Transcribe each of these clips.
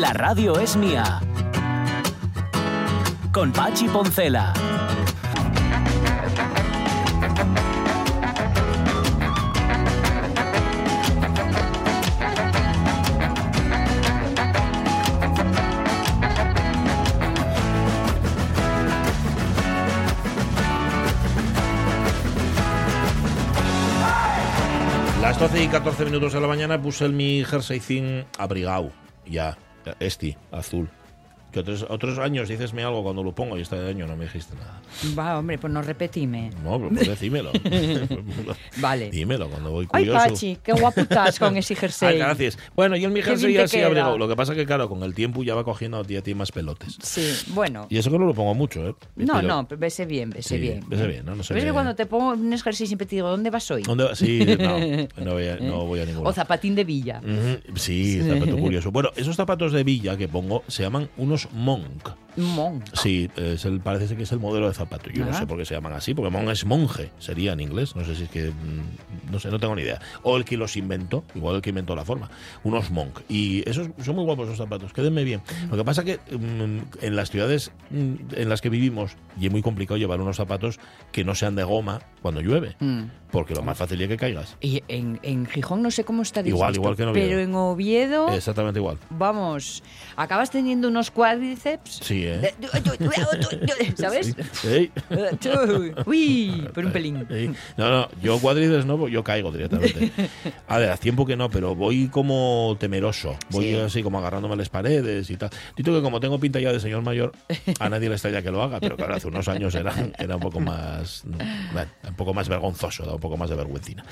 La radio es mía. Con Pachi Poncela. Las 12 y 14 minutos de la mañana puse el mi jerseycín abrigado. Ya, este, azul. Que otros, otros años dicesme algo cuando lo pongo y este año no me dijiste nada. Va, hombre, pues no repetime. No, pero pues decímelo. Vale. Dímelo cuando voy Ay, curioso. Pachi, qué guapo estás con ese Ah, jersey. gracias. Bueno, y el mi jersey así queda. abrigado. Lo que pasa que, claro, con el tiempo ya va cogiendo a ti, a ti más pelotes. Sí, bueno. Y eso que no lo pongo mucho, ¿eh? No, Pero- no, vese bien, vese Sí, bien. vese bien, ¿no? No ¿Ves ve- que cuando te pongo un jersey siempre te digo, ¿dónde vas hoy? ¿Dónde? Sí, no, no voy a, no voy a O zapatín de villa. Sí, zapato curioso. Bueno, esos zapatos de villa que pongo se llaman unos monk. Monk. Sí, es el, parece ser que es el modelo de zapato. Yo no Ah. sé por qué se llaman así, porque monk es monje, sería en inglés. No sé si es que. mm, No sé, no tengo ni idea. O el que los inventó, igual el que inventó la forma. Unos monk. Y esos son muy guapos esos zapatos, quédenme bien. Lo que pasa que mm, en las ciudades mm, en las que vivimos, y es muy complicado llevar unos zapatos que no sean de goma cuando llueve. Mm. Porque lo más fácil es que caigas. Y en, en Gijón no sé cómo está Igual, igual que en Oviedo. Pero en Oviedo, Exactamente igual. vamos, acabas teniendo unos cuádriceps. Sí, ¿eh? ¿Sabes? Ey. Uy, por un pelín. Sí. No, no, yo cuadrides no, yo caigo directamente. A ver, hace tiempo que no, pero voy como temeroso. Voy Sí. así como agarrándome a las paredes y tal. Dito que como tengo pinta ya de señor mayor, a nadie le extraña que lo haga, pero claro, hace unos años era, era un poco más bueno, un poco más vergonzoso, da un poco más de vergüencina.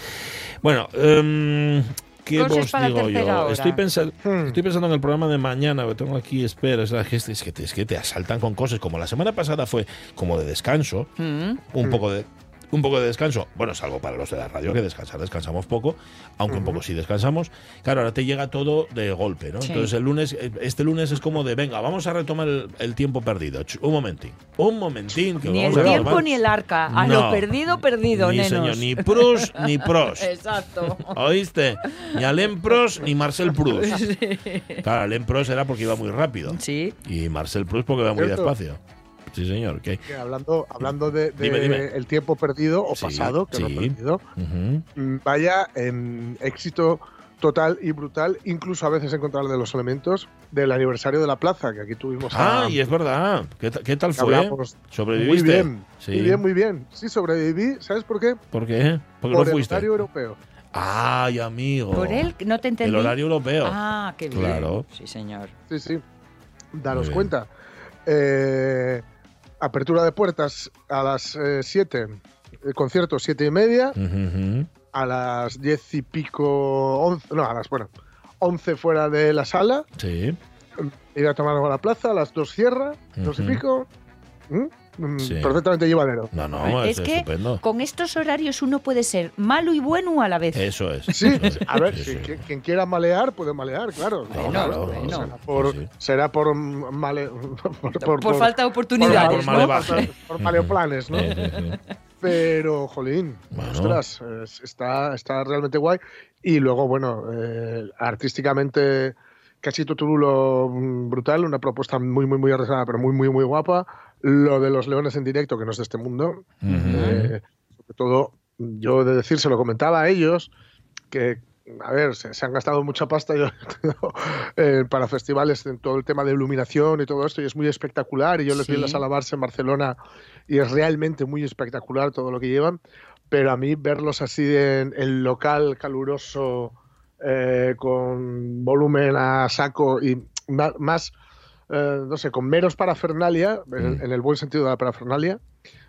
Bueno, em, ¿Qué Cosas vos para digo yo? hora. Estoy, pensando, estoy pensando en el programa de mañana, que tengo aquí, espera, es, que, es, que te, es que te asaltan con cosas, como la semana pasada fue como de descanso, Mm. un poco de un poco de descanso, bueno, salvo para los de la radio que descansar, descansamos poco, aunque un poco sí descansamos. Claro, ahora te llega todo de golpe, ¿no? Sí. Entonces el lunes, eh, este lunes es como de, venga, vamos a retomar el, el tiempo perdido. Un momentín, un momentín. Que Ni el vamos a tiempo retomar. ni el arca. A No. lo perdido, perdido, Ni nenos. señor, ni pros ni pros. Exacto. ¿Oíste? Ni Alain Prost ni Marcel Proust. Claro, Alain Prost era porque iba muy rápido. Sí. Y Marcel Proust porque iba muy ¿Cierto? despacio. Sí, señor. hablando, hablando de, de Dime, dime. el tiempo perdido o Sí, pasado, que no sí. perdido, Ujú. mm, vaya en éxito total y brutal, incluso a veces en contra de los elementos del aniversario de la plaza, que aquí tuvimos a- Ah, y es verdad. ¿Qué, ta- qué tal fue? hablamos ¿Sobreviviste? Muy bien, Sí. muy bien, muy bien. Sí, sobreviví. ¿Sabes por qué? ¿Por qué? Porque por no el fuiste. horario europeo. Ay, amigo. Por él, no te entendí. El horario europeo. Ah, qué bien. Claro. Sí, señor. Sí, sí. Daros cuenta. Eh, apertura de puertas a las 7. concierto siete y media. Ujú, ujú. A las diez y pico. Once, no, a las, bueno, 11 fuera de la sala. Sí. Ir a tomar algo a la plaza. A las 2 cierra. Dos y Ujú. pico. ¿Mm? Sí. Perfectamente llevadero. No, no, es, es que estupendo. con estos horarios uno puede ser malo y bueno a la vez. Eso es. Sí, eso es. a ver, Sí, quien, quien quiera malear, puede malear, claro. No, claro, bueno. no, Será por, sí, sí. será por male, por, por, falta de por, oportunidades, por ¿no? por maleoplanes, ¿no? Sí, sí, sí. Pero, jolín, Bueno. ostras, es- está, está realmente guay. Y luego, bueno, eh, artísticamente, casi turulo brutal, una propuesta muy, muy, muy arriesgada, pero muy, muy, muy guapa. Lo de los leones en directo, que no es de este mundo. Eh, sobre todo, yo de decir, se lo comentaba a ellos, que, a ver, se, se han gastado mucha pasta yo, eh, para festivales en todo el tema de iluminación y todo esto, y es muy espectacular. Y yo les vi en la Sí. sala Barça en Barcelona, y es realmente muy espectacular todo lo que llevan. Pero a mí verlos así en el local caluroso, eh, con volumen a saco y más, eh, no sé, con menos parafernalia, en, Mm. en el buen sentido de la parafernalia,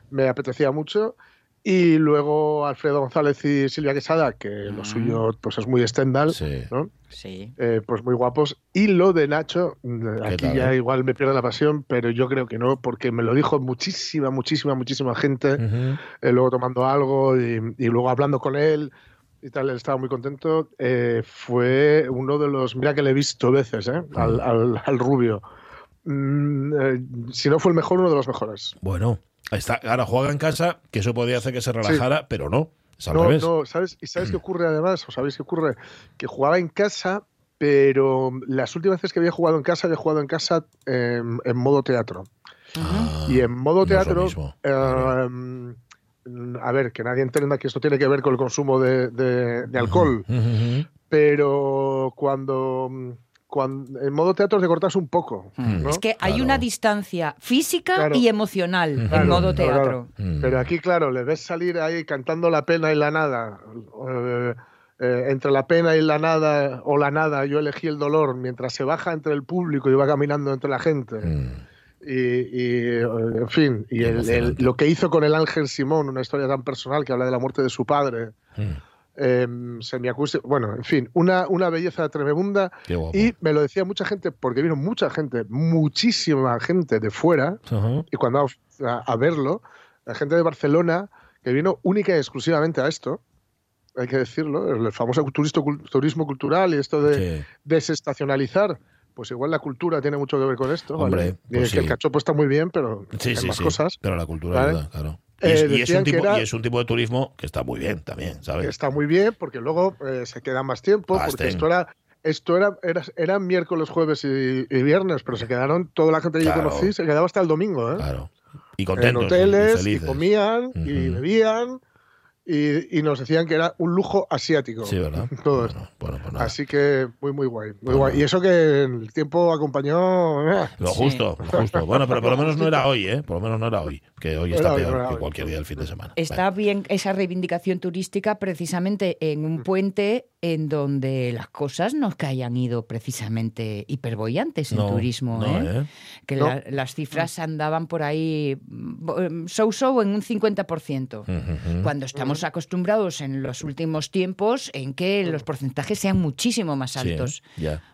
me apetecía mucho. Y luego Alfredo González y Silvia Quesada, que lo suyo pues es muy Stendhal, Sí. ¿no? Sí. Eh, pues muy guapos. Y lo de Nacho, mm, aquí tal, ya eh? igual me pierde la pasión, pero yo creo que no, porque me lo dijo muchísima, muchísima, muchísima gente, Ujú. eh, luego tomando algo y, y luego hablando con él y tal, él estaba muy contento. Eh, fue uno de los, mira que le he visto veces, ¿eh? al, al- al rubio. Mm, eh, si no fue el mejor, uno de los mejores. Bueno, está, ahora juega en casa, que eso podía hacer que se relajara, pero no. Es al No, revés. no, ¿sabes? ¿Y sabes qué ocurre además? ¿O sabéis qué ocurre? Que jugaba en casa, pero las últimas veces que había jugado en casa, había jugado en casa en, en modo teatro. Ah, y en modo teatro, eh, a ver, que nadie entienda que esto tiene que ver con el consumo de, de- de alcohol, pero cuando, cuando en modo teatro te cortas un poco. ¿no? Es que hay Claro. una distancia física Claro. y emocional Claro, en modo claro, teatro. Mm. Pero aquí, claro, le ves salir ahí cantando la pena y la nada. eh, eh, entre la pena y la nada, o la nada, yo elegí el dolor, mientras se baja entre el público y va caminando entre la gente. Mm. Y, y, en fin, y el- el- lo que hizo con el Ángel Simón, una historia tan personal que habla de la muerte de su padre, Mm. Eh, semiacústico, bueno, en fin, una, una belleza tremenda. Y me lo decía mucha gente, porque vino mucha gente, muchísima gente de fuera, y cuando a, a verlo, la gente de Barcelona que vino única y exclusivamente a esto, hay que decirlo, el famoso turismo, turismo cultural y esto de Sí. desestacionalizar, pues igual la cultura tiene mucho que ver con esto. ¿vale? Hombre, Y pues que el cachopo está muy bien, pero Sí, hay sí, más sí. cosas. Pero la cultura ¿Vale? ayuda, claro. Y, Eh, es, y es decían un tipo, era- y es un tipo de turismo que está muy bien también, ¿sabes? Está muy bien porque luego eh, se queda más tiempo, porque esto era... Esto era, era, era miércoles, jueves y, y viernes, pero se quedaron, toda la gente que Claro. yo conocí se quedaba hasta el domingo. ¿eh? Claro. Y en contentos. y- y hoteles, y, comían, y bebían, y, y nos decían que era un lujo asiático. Sí, ¿verdad? Todo bueno, esto. bueno, pues nada. Así que muy, muy guay. Muy Bueno. guay. Y eso que el tiempo acompañó. eh, Lo Sí. justo, lo justo. Bueno, pero por lo menos no era hoy, ¿eh? Por lo menos no era hoy. Que hoy No está hoy, peor no que cualquier día del fin de semana. Está bien esa reivindicación turística precisamente en un puente en donde las cosas no que hayan ido precisamente hiperbollantes en No, turismo, no, ¿eh? ¿eh? que No. la- las cifras andaban por ahí mm, so-so en un 50%. Ujú, ujú. Cuando estamos acostumbrados en los últimos tiempos en que los porcentajes sean muchísimo más Sí, altos.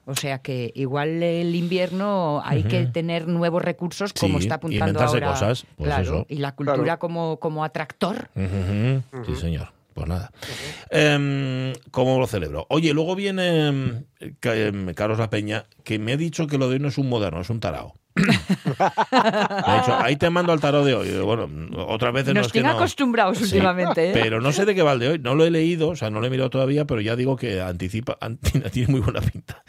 O sea que igual el invierno hay que tener nuevos recursos como Sí, está apuntando ahora. cosas, pues claro, eso. y la cultura Claro. como, como atractor. Sí, señor. Pues nada. Em, ¿Cómo lo celebro? Oye, luego viene em, em, Carlos La Peña, que me ha dicho que lo de hoy no es un moderno, es un tarao. me ha dicho, ahí te mando al tarot de hoy. Bueno, otras veces no Nos es que no. acostumbrados Sí, últimamente. ¿eh? Pero no sé de qué va el de hoy. No lo he leído, o sea, no lo he mirado todavía, pero ya digo que anticipa, anti- tiene muy buena pinta.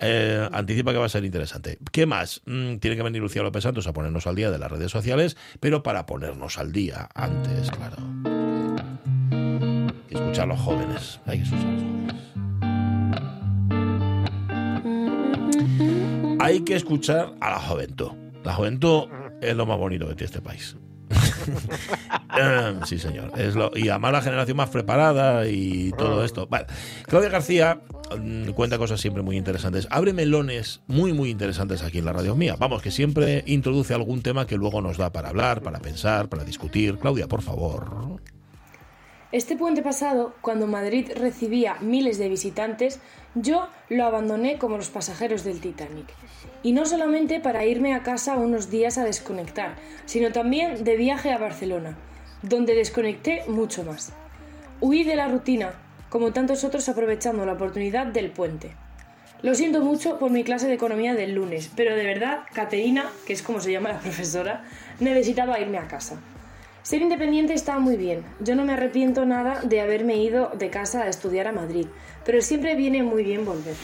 Eh, anticipa que va a ser interesante. ¿Qué más? Mm, tiene que venir Lucía López Santos a ponernos al día de las redes sociales, pero para ponernos al día antes, claro. Escuchar a los jóvenes. Hay que escuchar a los jóvenes. Hay que escuchar a la juventud. La juventud es lo más bonito que tiene este país. Eh, sí, señor. Y además la generación más preparada y todo esto. Vale. Claudia García mm, cuenta cosas siempre muy interesantes. Abre melones muy, muy interesantes aquí en la radio mía. Vamos, que siempre introduce algún tema que luego nos da para hablar, para pensar, para discutir. Claudia, por favor. Este puente pasado, cuando Madrid recibía miles de visitantes, yo lo abandoné como los pasajeros del Titanic. Y no solamente para irme a casa unos días a desconectar, sino también de viaje a Barcelona, donde desconecté mucho más. Huí de la rutina, como tantos otros aprovechando la oportunidad del puente. Lo siento mucho por mi clase de economía del lunes, pero de verdad, Caterina, que es como se llama la profesora, necesitaba irme a casa. Ser independiente está muy bien. Yo no me arrepiento nada de haberme ido de casa a estudiar a Madrid, pero siempre viene muy bien volver.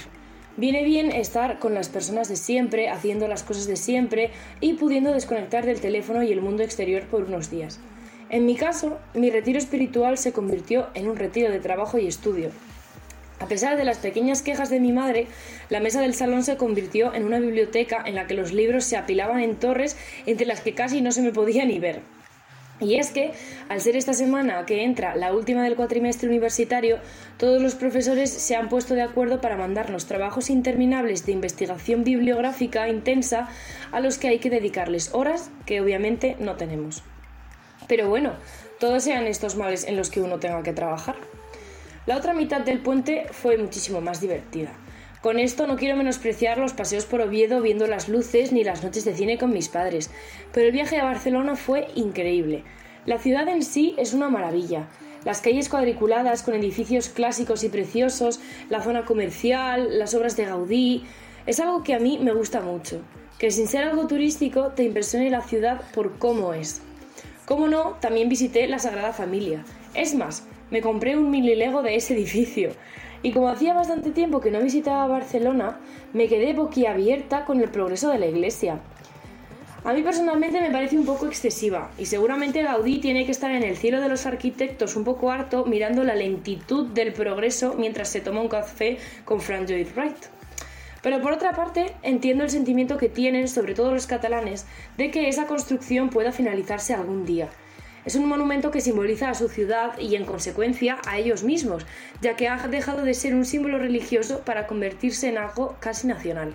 Viene bien estar con las personas de siempre, haciendo las cosas de siempre y pudiendo desconectar del teléfono y el mundo exterior por unos días. En mi caso, mi retiro espiritual se convirtió en un retiro de trabajo y estudio. A pesar de las pequeñas quejas de mi madre, la mesa del salón se convirtió en una biblioteca en la que los libros se apilaban en torres entre las que casi no se me podía ni ver. Y es que, al ser esta semana que entra la última del cuatrimestre universitario, todos los profesores se han puesto de acuerdo para mandarnos trabajos interminables de investigación bibliográfica intensa a los que hay que dedicarles horas que obviamente no tenemos. Pero bueno, todos sean estos males en los que uno tenga que trabajar. La otra mitad del puente fue muchísimo más divertida. Con esto no quiero menospreciar los paseos por Oviedo viendo las luces ni las noches de cine con mis padres, pero el viaje a Barcelona fue increíble. La ciudad en sí es una maravilla. Las calles cuadriculadas con edificios clásicos y preciosos, la zona comercial, las obras de Gaudí, es algo que a mí me gusta mucho. Que sin ser algo turístico te impresione la ciudad por cómo es. Como no, también visité la Sagrada Familia. Es más, me compré un mini Lego de ese edificio. Y como hacía bastante tiempo que no visitaba Barcelona, me quedé boquiabierta con el progreso de la iglesia. A mí personalmente me parece un poco excesiva y seguramente Gaudí tiene que estar en el cielo de los arquitectos un poco harto mirando la lentitud del progreso mientras se toma un café con Frank Lloyd Wright. Pero por otra parte, entiendo el sentimiento que tienen, sobre todo los catalanes, de que esa construcción pueda finalizarse algún día. Es un monumento que simboliza a su ciudad y en consecuencia a ellos mismos, ya que ha dejado de ser un símbolo religioso para convertirse en algo casi nacional.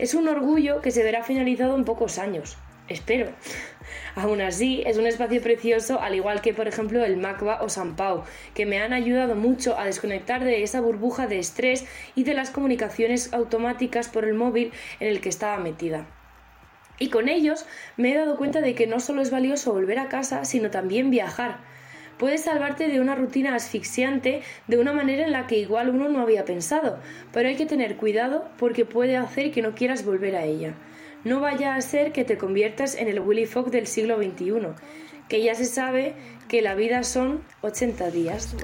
Es un orgullo que se verá finalizado en pocos años. Espero. Aún así, es un espacio precioso, al igual que por ejemplo el Macba o San Pau, que me han ayudado mucho a desconectar de esa burbuja de estrés y de las comunicaciones automáticas por el móvil en el que estaba metida. Y con ellos me he dado cuenta de que no solo es valioso volver a casa, sino también viajar. Puedes salvarte de una rutina asfixiante de una manera en la que igual uno no había pensado, pero hay que tener cuidado porque puede hacer que no quieras volver a ella. No vaya a ser que te conviertas en el Willy Fogg del siglo XXI, que ya se sabe que la vida son 80 días.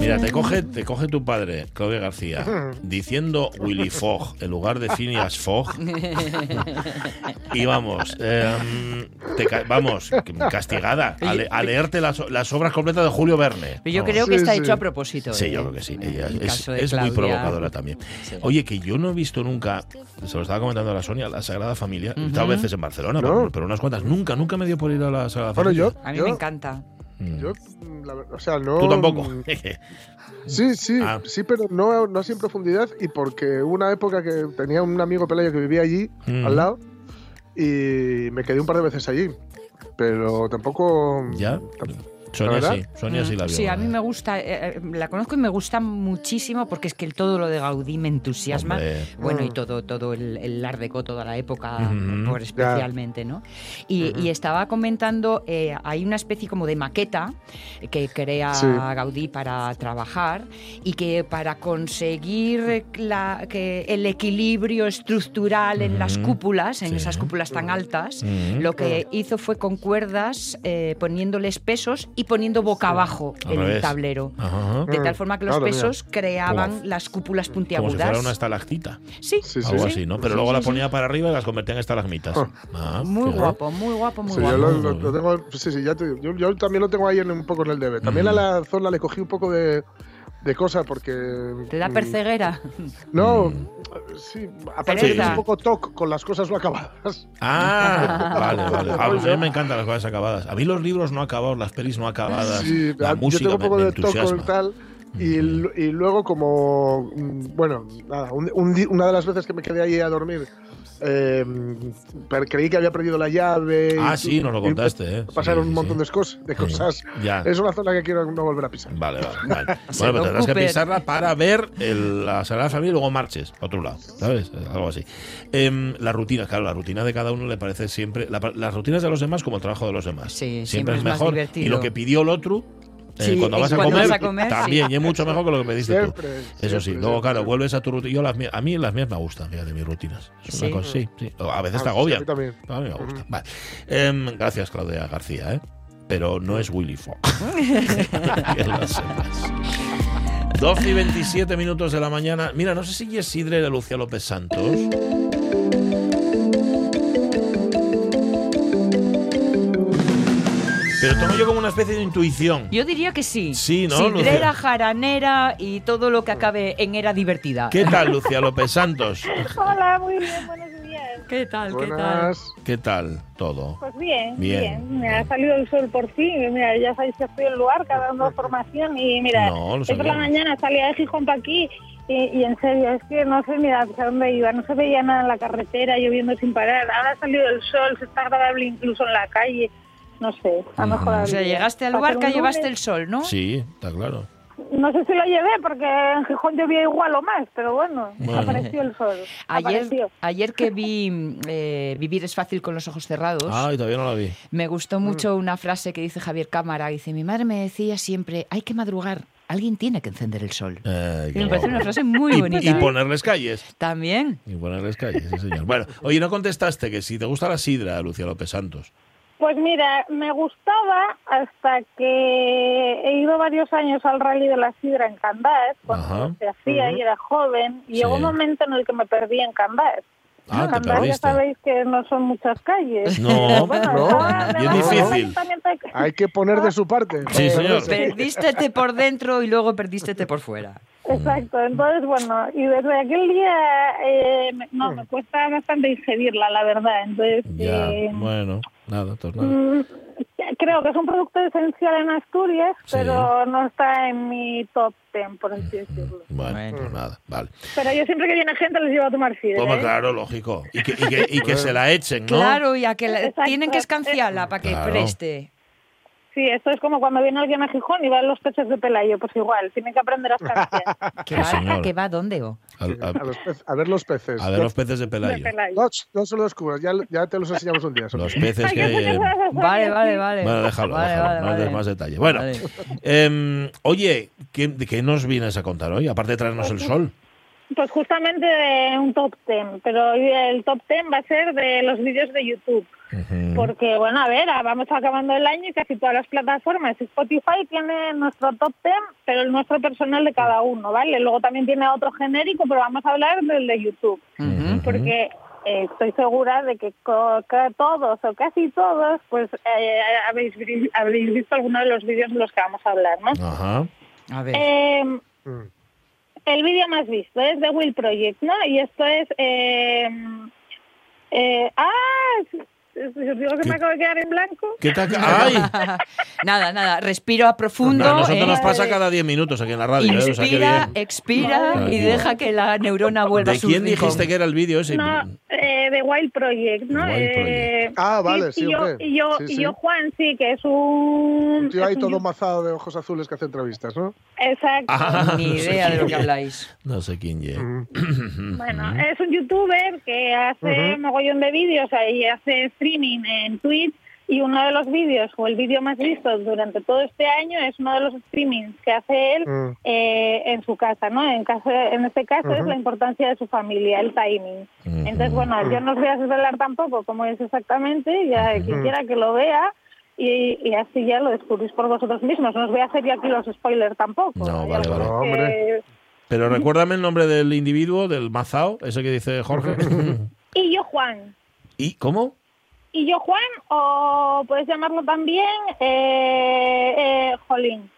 Mira, te coge, te coge tu padre, Claudia García, diciendo Willy Fogg en lugar de Phineas Fogg. y vamos, em, te ca- vamos, castigada a, le- a leerte las, las obras completas de Julio Verne. Pero yo Vamos. creo que Sí, está sí. hecho a propósito. Sí, ¿eh? yo creo que sí. Ella es, muy provocadora también. Oye, que yo no he visto nunca, se lo estaba comentando a la Sonia, la Sagrada Familia. He estado veces en Barcelona, No. pero, pero unas cuantas. Nunca, nunca me dio por ir a la Sagrada Bueno, yo, A mí yo, me encanta. Mm. yo, la o sea, no. Tú tampoco. Sí, sí, Ah. sí, pero no, no así en profundidad y porque hubo una época que tenía un amigo Pelayo que vivía allí, Mm. al lado, y me quedé un par de veces allí. Pero tampoco. ¿Ya? tam- Sonia ¿La sí? Sonia sí la vio. Sí, a mí ¿verdad? me gusta, eh, eh, la conozco y me gusta muchísimo porque es que el- todo lo de Gaudí me entusiasma. Hombre. Bueno, y Mm. todo, todo el, el Art Deco, toda la época, Ujú. por especialmente, ¿no? Y, y estaba comentando, eh, hay una especie como de maqueta que crea Sí. Gaudí para trabajar y que para conseguir la- que el equilibrio estructural en las cúpulas, en Sí. esas cúpulas tan altas, lo que hizo fue con cuerdas eh, poniéndoles pesos y poniendo boca abajo en el tablero. Ajá. De tal forma que los pesos creaban Como- las cúpulas Como si puntiagudas. fuera una estalactita. Sí, Sí, sí. Algo sí. así, ¿no? Pero luego la ponía para arriba y las convertía en estalagmitas. Ah. Ah, Muy guapo, muy guapo, muy Sí, guapo. yo lo, Muy lo- bien. lo tengo. Sí, sí, ya te digo, yo, yo también lo tengo ahí en, un poco en el debe. También Mm. a la zona le cogí un poco de, de cosa porque. ¿Te da mm, perceguera? No, Mm. sí, aparte es un poco toc con las cosas no acabadas. Ah, vale, vale. Ah, pues a mí me encantan las cosas acabadas. A mí los libros no acabados, las pelis no acabadas, Sí, la a- música yo tengo un poco me de toc con tal. Y, l- y luego como, mm, bueno, nada, un- un di- una de las veces que me quedé ahí a dormir, eh, creí que había perdido la llave. Ah, y- sí, nos lo y contaste, ¿eh? Pasaron Sí, un montón sí. de, cosas, de cosas. Ya. Es una zona que quiero no volver a pisar. Vale, vale. vale. Bueno, Se pero tendrás que pisarla para ver el- la Sagrada Familia y luego marches a otro lado, ¿sabes? Algo así. Em, la rutina, claro, la rutina de cada uno le parece siempre. la- las rutinas de los demás como el trabajo de los demás. Sí, siempre es es más mejor. divertido. Y lo que pidió el otro. Eh, Sí, cuando y vas a comer, vas a comer, también, sí. y es mucho mejor que lo que pediste Siempre, tú. Eso siempre, sí, luego, claro, vuelves a tu rutina. Yo las mías- a mí las mías me gustan, fíjate, mis rutinas. Es una Sí. cosa- sí, sí. A veces te Ah, sí, agobian. a mí también. A mí me gusta. Vale. Em, gracias, Claudia García, ¿eh? Pero no es Willy Fogg. que lo sepas. 12 y 27 minutos de la mañana. Mira, no sé si es Sidre de Lucía López Santos. Pero tengo yo como una especie de intuición. Yo diría que sí. Sí, ¿no, Sidrera, Lucía? jaranera y todo lo que acabe en era divertida. ¿Qué tal, Lucía López Santos? Hola, muy bien, buenos días. ¿Qué tal? ¿Qué tal? ¿Qué tal todo? Pues bien, Bien. bien. Me ha salido el sol por fin. Mira, ya sabéis que estoy en el lugar, cada dando formación. Y mira, No, lo hoy por la mañana salía de Gijón para aquí. Y, y en serio, es que no sé ni hacia dónde iba. No se veía nada en la carretera, lloviendo sin parar. Ahora ha salido el sol, se está agradable incluso en la calle. No sé, a lo mejor... O sea, llegaste al un llevaste el sol, ¿no? Sí, está claro. No sé si lo llevé porque en Gijón llovía igual o más, pero bueno, Bueno. apareció el sol. Ayer, Apareció. ayer que vi eh, Vivir es fácil con los ojos cerrados, Ay, todavía no la vi. me gustó mucho una frase que dice Javier Cámara. Dice, mi madre me decía siempre, hay que madrugar, alguien tiene que encender el sol. Ay, Y qué me parece una frase muy Y- bonita. Y, ¿eh? ponerles calles. También. Y ponerles calles, sí, señor. Bueno, oye, no contestaste que si te gusta la sidra, Lucía López Santos. Pues mira, me gustaba hasta que he ido varios años al rally de la sidra en Candás, cuando Ajá. se hacía y era joven, y Sí. llegó un momento en el que me perdí en Candás. Ah, te Candás ya sabéis que no son muchas calles. No, Bueno, no, ahora y es difícil. ayuntamiento hay que- Hay que poner de su parte. Sí, señor. Perdístete por dentro y luego perdístete por fuera. Exacto, entonces bueno, y desde aquel día eh, me- no, me cuesta bastante digerirla, la verdad. Entonces, Ya, eh, bueno, nada, entonces nada. mm, creo que es un producto esencial en Asturias, Sí. pero no está en mi top ten, por así decirlo. Bueno, Bueno. pues nada, vale. Pero yo siempre que viene gente les llevo a tomar sidra. Toma, ¿eh? claro, lógico. Y que, y que, y que se la echen, ¿no? Claro, y a que la- tienen que escanciarla para que Claro. preste. Sí, esto es como cuando viene alguien a Gijón y va a los peces de Pelayo, pues igual, tienen que aprender a. ¿Que Sí, va. ¿Que va dónde? o? A, A, los pez- a ver los peces. a ver los peces de de Pelayo. Pelayo. No, no se los descubras, ya, ya te los enseñamos un día. Los peces que hay qué en... Vale, vale, vale. Bueno, déjalo, Vale, déjalo, vale, no vale. más detalle. Bueno, Vale. em, oye, ¿qué, ¿qué nos vienes a contar hoy? Aparte de traernos el sol. Pues justamente de un top ten, pero el top ten va a ser de los vídeos de YouTube. Porque, bueno, a ver, ah, vamos acabando el año y casi todas las plataformas. Spotify tiene nuestro top ten, pero el nuestro personal de cada uno, ¿vale? Luego también tiene otro genérico, pero vamos a hablar del de YouTube. Porque eh, estoy segura de que, co- que todos o casi todos, pues eh, habéis, habéis visto alguno de los vídeos de los que vamos a hablar, ¿no? Ajá. A ver. Eh, Mm. El vídeo más visto es de Will Project, ¿no? Y esto es... Eh, eh, ¡Ah! Os digo que ¿Qué? me acabo de quedar en blanco. ¿Qué tal? ¡Ay! nada, nada. Respiro a profundo. A nosotros ¿eh? nos pasa cada 10 minutos aquí en la radio. ¿eh? O sea, que Inspira, bien. expira y deja que la neurona vuelva a ¿De su quién rincón. dijiste que era el vídeo ese? No, eh, de Wild Project, ¿no? Wild Eh, Ah, vale, sí, y yo, hombre. y yo, Sí, sí. Juan, sí, que es un... Un tío ahí todo mazado de ojos azules que hace entrevistas, ¿no? Exacto. Ah, Ni no sé idea de lo quién que habláis. No sé quién es. Mm. Bueno, es un youtuber que hace Ujú. mogollón de vídeos y hace streaming en Twitch y uno de los vídeos o el vídeo más visto durante todo este año es uno de los streamings que hace él Mm. eh, en su casa, ¿no? En, casa, en este caso es Ujú. la importancia de su familia, el timing. Ujú. Entonces, bueno, yo no os voy a desvelar tampoco cómo es exactamente, ya quien quiera que lo vea y, y así ya lo descubrís por vosotros mismos. No os voy a hacer yo aquí los spoilers tampoco. No, vale, vale. No, hombre. Pero recuérdame el nombre del individuo, del mazao, ese que dice Jorge. Y yo, Juan. ¿Y cómo? Y yo, Juan, o puedes llamarlo también eh, eh, Jolín.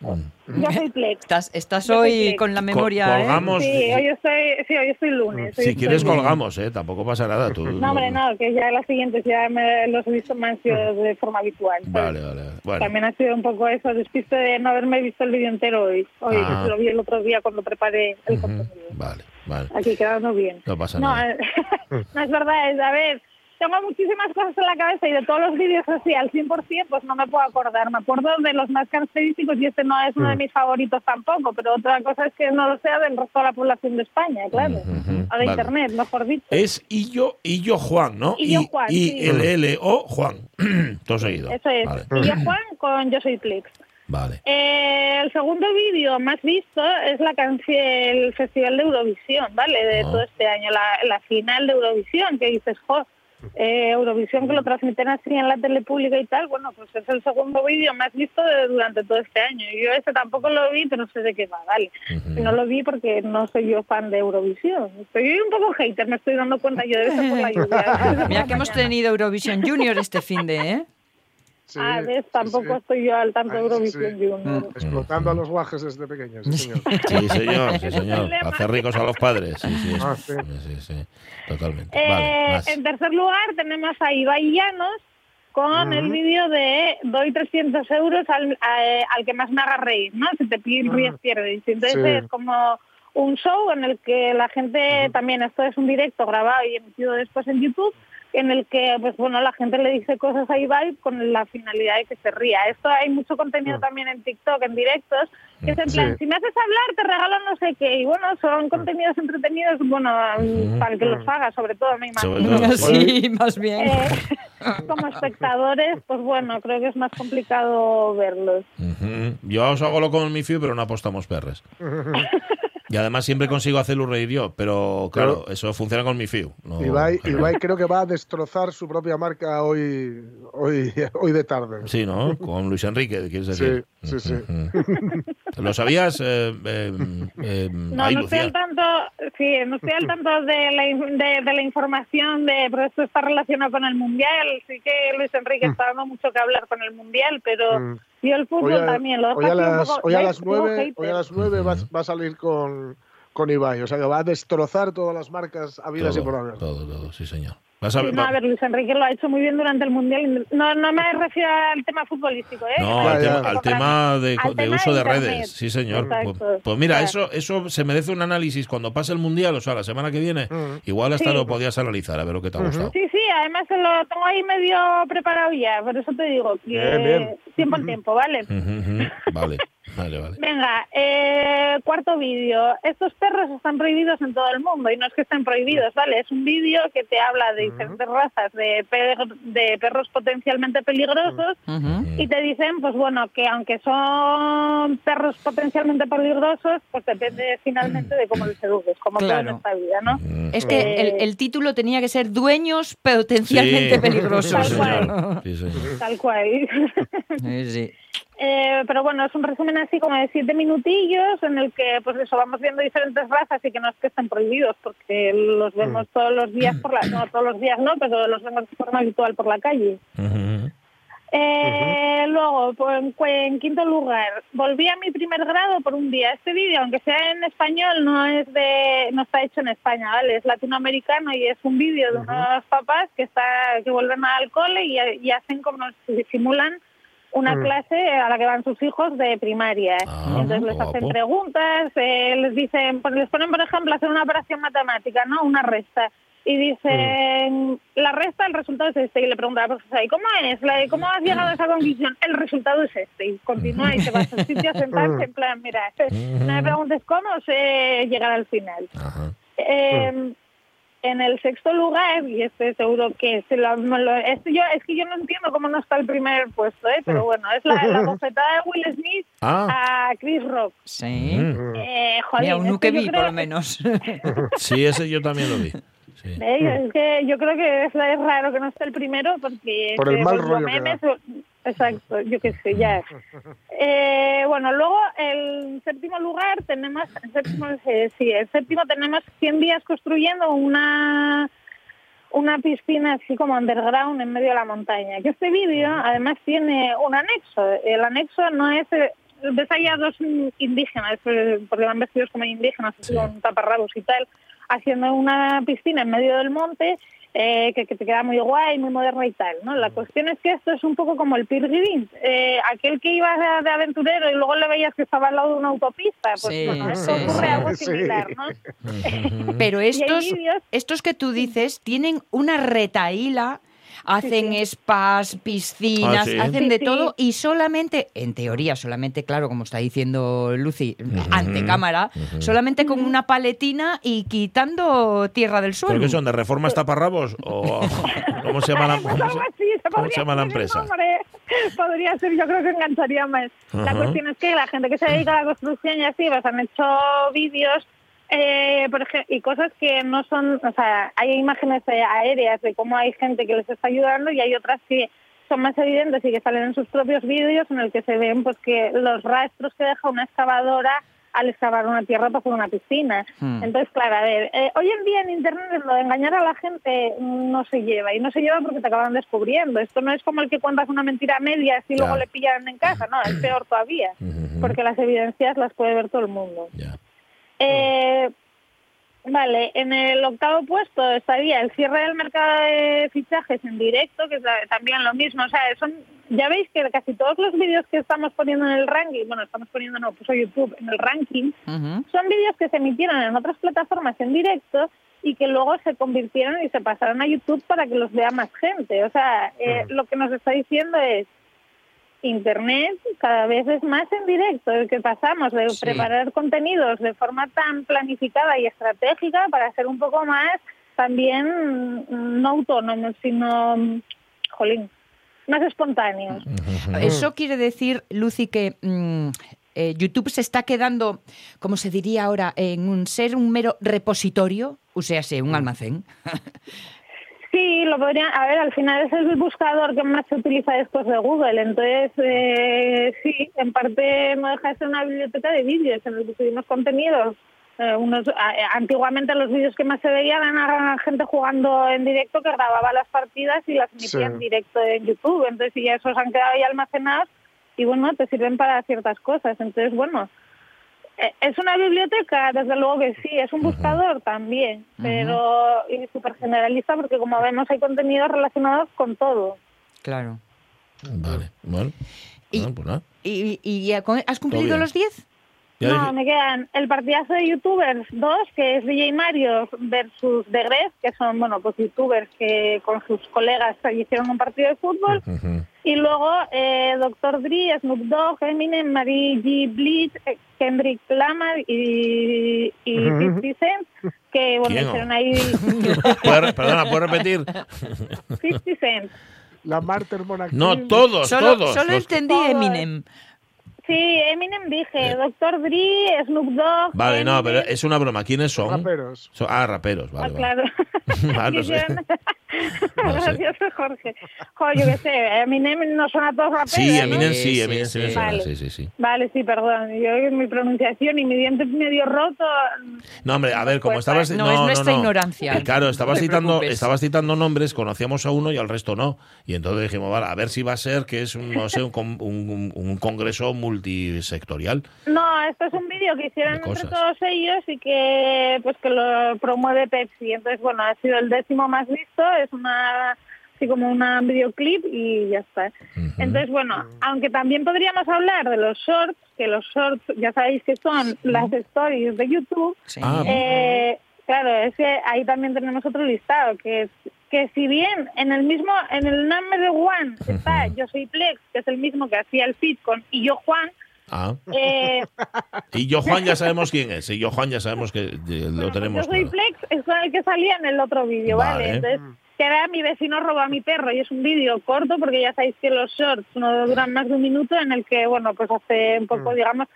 Mm. Yo soy Plex. Estás, estás Yo hoy con la memoria. ¿eh? colgamos. Sí, hoy estoy, sí, hoy estoy lunes. hoy Si estoy quieres lunes. colgamos, ¿eh? Tampoco pasa nada. Tú, No, hombre, no, que ya las siguientes ya me los he visto más yo de forma habitual. ¿sabes? Vale, vale. Bueno, También ha sido un poco eso, despiste de no haberme visto el vídeo entero hoy. Hoy Ah. lo vi el otro día cuando preparé el contenido. vale, vale. Aquí quedando bien. No pasa No, nada. no es verdad, es, a ver, tengo muchísimas cosas en la cabeza y de todos los vídeos así al 100% pues no me puedo acordar. Me acuerdo de los más característicos y este no es uno de mis favoritos tampoco, pero otra cosa es que no lo sea del resto de la población de España, claro. Ujú, O de vale. Internet, mejor dicho. Es Illo, Illo Juan, ¿no? Illo Juan, I, sí. L L O Juan. Todo seguido. Eso es. Vale. Yo Juan con Yo Soy Plex. Vale. Eh, el segundo vídeo más visto es la canción, el Festival de Eurovisión, ¿vale? De Ah. todo este año, la, la final de Eurovisión, que dices, jo, eh, Eurovisión que lo transmiten así en la tele pública y tal, bueno, pues es el segundo vídeo más visto de- durante todo este año. Yo ese tampoco lo vi, pero sé de qué va, ¿vale? Ujú. No lo vi porque no soy yo fan de Eurovisión. Estoy un poco hater, me estoy dando cuenta yo de eso por la lluvia. Mira que hemos tenido Eurovisión Junior este fin de, ¿eh? Sí, Ah, ves, sí, tampoco sí. estoy yo al tanto de sí, Eurovisión sí. Junior. Explotando a los guajes desde pequeños, sí, señor. Sí, señor, sí, señor. Hacer ricos a los padres. Sí, sí, Ah, sí, sí. sí, sí, totalmente. Eh, Vale, más. en tercer lugar tenemos a Ibai Llanos con el vídeo de doy 300 euros al, a- al que más me haga reír, ¿no? Si te piden ríes, pierdes. Entonces Sí. es como un show en el que la gente también, esto es un directo grabado y emitido después en YouTube, en el que pues bueno la gente le dice cosas a Ibai con la finalidad de que se ría. Esto hay mucho contenido también en TikTok, en directos, que es en plan, Sí. si me haces hablar te regalo no sé qué. Y bueno, son contenidos entretenidos, bueno, para el que los haga, sobre todo, me imagino. Todo. Sí, más bien. Eh, como espectadores, pues bueno, creo que es más complicado verlos. Ujú. Yo os hago lo con mi fiu, pero no apostamos perres. Y además siempre consigo hacerlo reír yo, pero claro, eso funciona con mi fiu. no- Ibai, Ibai creo que va a destrozar su propia marca hoy, hoy, hoy de tarde. Sí, ¿no? Con Luis Enrique, quieres decir. Sí, sí, sí. ¿Lo sabías, eh, eh, eh, No, ahí, no estoy al tanto, sí, no estoy al tanto de la, de, de la información de, pero esto está relacionado con el mundial. Sí que Luis Enrique está dando mucho que hablar con el mundial, pero Mm. yo el fútbol Hoy a, también lo hoy a las, poco- hoy a las Digo nueve, hater. hoy a las nueve va, va a salir con, con Ibai. O sea que va a destrozar todas las marcas habidas y por haber. todo, todo, sí, señor. Vas a ver- no, va- a ver, Luis Enrique lo ha hecho muy bien durante el mundial. No, no me refiero al tema futbolístico, ¿eh? No, al, ya. tema, al tema de, Al de tema uso de redes. Sí, señor. Pues, pues mira, Claro. eso eso se merece un análisis cuando pase el Mundial, o sea, la semana que viene. Mm. Igual hasta Sí. lo podías analizar, a ver lo que te ha gustado. Sí, sí, además se lo tengo ahí medio preparado ya, por eso te digo que Bien, bien. tiempo al tiempo, ¿vale? Vale, vale, vale. Venga, eh, cuarto vídeo. Estos perros están prohibidos en todo el mundo y no es que estén prohibidos, ¿vale? Es un vídeo que te habla de diferentes razas de, per- de perros potencialmente peligrosos y te dicen, pues bueno, que aunque son perros potencialmente peligrosos, pues depende finalmente de cómo les eduques, como todo en Claro. esta vida, ¿no? Es que Eh, el, el título tenía que ser Dueños potencialmente Sí. peligrosos. Cual. Sí. Tal cual. Sí, sí. Eh, pero bueno, es un resumen así como de siete minutillos en el que, pues eso, vamos viendo diferentes razas y que no es que estén prohibidos porque los vemos todos los días por la, no todos los días no, pero los vemos de forma habitual por la calle. Eh, Luego, pues, en, quinto lugar, volví a mi primer grado por un día. Este vídeo, aunque sea en español, no es de, no está hecho en España, ¿vale? Es latinoamericano y es un vídeo de unos papás que está, que vuelven al cole y, y hacen como si simulan una Mm. clase a la que van sus hijos de primaria. Ah, Entonces les guapo. hacen preguntas, eh, les dicen, les ponen por ejemplo hacer una operación matemática, ¿no? Una resta. Y dicen, la resta, el resultado es este. Y le pregunta a la profesora, ¿y cómo es? La- ¿Cómo has llegado a esa conclusión? El resultado es este. Y continúa y se va a su sitio a sentarse en plan, mira, no me preguntes cómo sé llegar al final. Ajá. Eh, en el sexto lugar, y este seguro que se lo, me lo- este yo, es que yo no entiendo cómo no está el primer puesto, ¿eh? pero bueno, es la, la bofetada de Will Smith Ah. a Chris Rock. Sí. Mm. Eh, joder, Mira, es que vi, creo- por lo menos. Sí, ese yo también lo vi. Sí. ¿eh? Es que yo creo que es, es raro que no esté el primero porque... Por el mal rollo que Exacto, yo qué sé, ya. Eh, bueno, luego el séptimo lugar tenemos, el séptimo, eh, sí, el séptimo tenemos 100 días construyendo una una piscina así como underground en medio de la montaña. Que este vídeo además tiene un anexo. El anexo no es... eh, Ves ahí a dos indígenas, eh, porque van vestidos como indígenas, así Sí. con taparrabos y tal, haciendo una piscina en medio del monte eh, que, que te queda muy guay, muy moderna y tal, ¿no? La cuestión es que esto es un poco como el Peer Gynt, eh, aquel que iba de, de aventurero y luego le veías que estaba al lado de una autopista, pues Sí, bueno, esto sí, ocurre sí. algo Sí. similar, ¿no? Pero estos, estos que tú dices tienen una retaíla, hacen spas, piscinas, Ah, sí. hacen Sí, de sí. todo y solamente, en teoría, solamente, claro, como está diciendo Lucy, ante cámara, solamente con una paletina y quitando tierra del suelo. ¿Pero qué son? ¿De reformas taparrabos? ¿O cómo se llama la, Pues cómo se- cómo se llama la empresa? Podría ser, yo creo que engancharía más. La Ajá. cuestión es que la gente que se dedica a la construcción y así, pues han hecho vídeos eh, por ejemplo, y cosas que no son, o sea, hay imágenes eh, aéreas de cómo hay gente que les está ayudando y hay otras que son más evidentes y que salen en sus propios vídeos en el que se ven pues que los rastros que deja una excavadora al excavar una tierra para hacer una piscina. Hmm. Entonces, claro, a ver, eh, hoy en día en Internet lo de engañar a la gente no se lleva, y no se lleva porque te acaban descubriendo. Esto no es como el que cuentas una mentira a medias y Ya. luego le pillan en casa, no, es peor todavía, porque las evidencias las puede ver todo el mundo. Ya. Eh, vale, en el octavo puesto estaría el cierre del mercado de fichajes en directo, que es también lo mismo. O sea, son, ya veis que casi todos los vídeos que estamos poniendo en el ranking, bueno, estamos poniendo, no, puso YouTube en el ranking, son vídeos que se emitieron en otras plataformas en directo y que luego se convirtieron y se pasaron a YouTube para que los vea más gente. O sea, eh, lo que nos está diciendo es Internet cada vez es más en directo, el que pasamos de Sí. preparar contenidos de forma tan planificada y estratégica para ser un poco más también mm, no autónomos, sino, mm, jolín, más espontáneos. Eso quiere decir, Lucy, que mm, eh, YouTube se está quedando, como se diría ahora, en un ser un mero repositorio, o sea, Mm. un almacén. Sí, lo podría. A ver, al final es el buscador que más se utiliza después de Google. Entonces, eh, sí, en parte no deja de ser una biblioteca de vídeos en el que subimos contenidos. Eh, unos, a- antiguamente los vídeos que más se veían eran gente jugando en directo que grababa las partidas y las emitía Sí. en directo en YouTube. Entonces, y ya esos han quedado ahí almacenados y bueno, te sirven para ciertas cosas. Entonces, bueno, eh, ¿Es una biblioteca? Desde luego que sí. ¿Es un buscador? También. Pero y súper generalista porque como vemos hay contenidos relacionados con todo. Claro. Vale, bueno. Y- Bueno, pues nada. ¿Y, y has cumplido los 10? Ya no, dije- me quedan el partidazo de youtubers 2, que es DJ Mario versus The Gref, que son, bueno, pues youtubers que con sus colegas hicieron un partido de fútbol. Y luego eh, Dr. Dre, Snoop Dogg, Eminem, Marie G. Bleach, eh, Kendrick Lamar y, y 50 Cent, que bueno, ¿Quién? hicieron ahí ¿Puedes re- Perdona, ¿puedes repetir? 50 Cent. La Marter Monarquía. No, todos, Solo, todos. solo entendí Todos. Eminem. Sí, Eminem dije, Dr. Dre, Snoop Dogg. Vale, no, pero Eminem. es una broma. ¿Quiénes son? Raperos. Son- ah, raperos, Ah, vale. vale. claro. Ah, no sé. No. Gracioso, Jorge. Joder, yo qué sé, Eminem no son a todos raperos. Sí, ¿no? Eminem Sí, sí, sí, Eminem sí, sí. suena, Vale. sí, sí, sí. Vale, sí, perdón. Yo mi pronunciación y mi diente medio roto. No, hombre, a ver, como Pues, estabas... no, es nuestra ignorancia. Eh, Claro, estabas No citando, estabas citando nombres, conocíamos a uno y al resto no. Y entonces dijimos, vale, a ver si va a ser que es, un, no sé, un, con- un- un congreso multisectorial. No, esto es un vídeo que hicieron entre todos ellos y que pues que lo promueve Pepsi. Entonces, bueno, ha sido el décimo más visto. Es una así como una videoclip y ya está. Entonces, bueno, aunque también podríamos hablar de los shorts, que los shorts ya sabéis que son las stories de YouTube. Sí. Ah, Eh, claro, es que ahí también tenemos otro listado, que es que si bien en el mismo, en el number one está Yo Soy Plex, que es el mismo que hacía el feed con Y Yo Juan, Ah. eh, Y yo Juan ya sabemos quién es. Y yo Juan ya sabemos que lo bueno, tenemos. Yo Soy claro. Plex es con el que salía en el otro vídeo, ¿vale? Vale. Entonces, que era Mi vecino roba a mi perro y es un vídeo corto porque ya sabéis que los shorts no duran más de un minuto en el que, bueno, pues hace un poco, digamos,